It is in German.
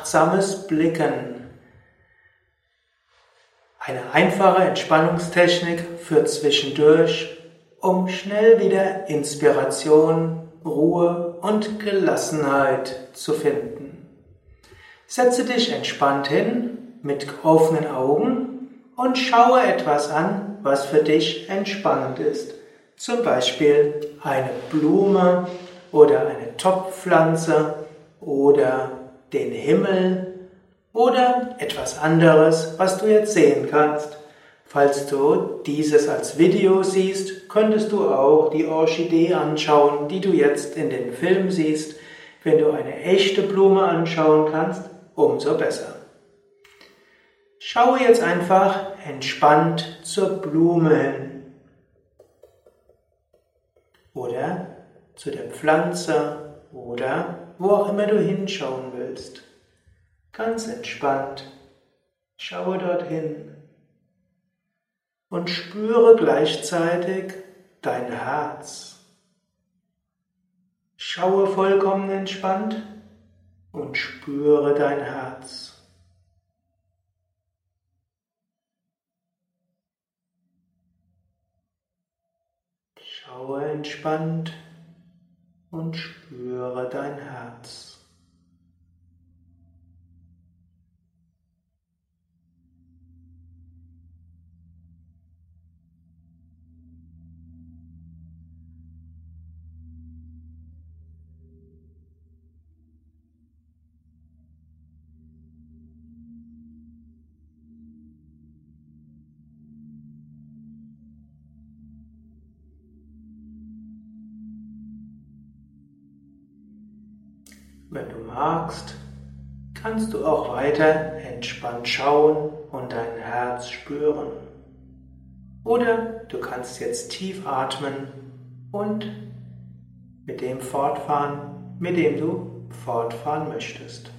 wachsames Blicken. Eine einfache Entspannungstechnik für zwischendurch, um schnell wieder Inspiration, Ruhe und Gelassenheit zu finden. Setze dich entspannt hin mit offenen Augen und schaue etwas an, was für dich entspannend ist. Zum Beispiel eine Blume oder eine Topfpflanze oder den Himmel oder etwas anderes, was du jetzt sehen kannst. Falls du dieses als Video siehst, könntest du auch die Orchidee anschauen, die du jetzt in dem Film siehst. Wenn du eine echte Blume anschauen kannst, umso besser. Schaue jetzt einfach entspannt zur Blume hin oder zu der Pflanze oder wo auch immer du hinschauen willst. Ganz entspannt. Schaue dorthin und spüre gleichzeitig dein Herz. Schaue vollkommen entspannt und spüre dein Herz. Schaue entspannt und spüre dein Herz. Wenn du magst, kannst du auch weiter entspannt schauen und dein Herz spüren. Oder du kannst jetzt tief atmen und mit dem fortfahren, mit dem du fortfahren möchtest.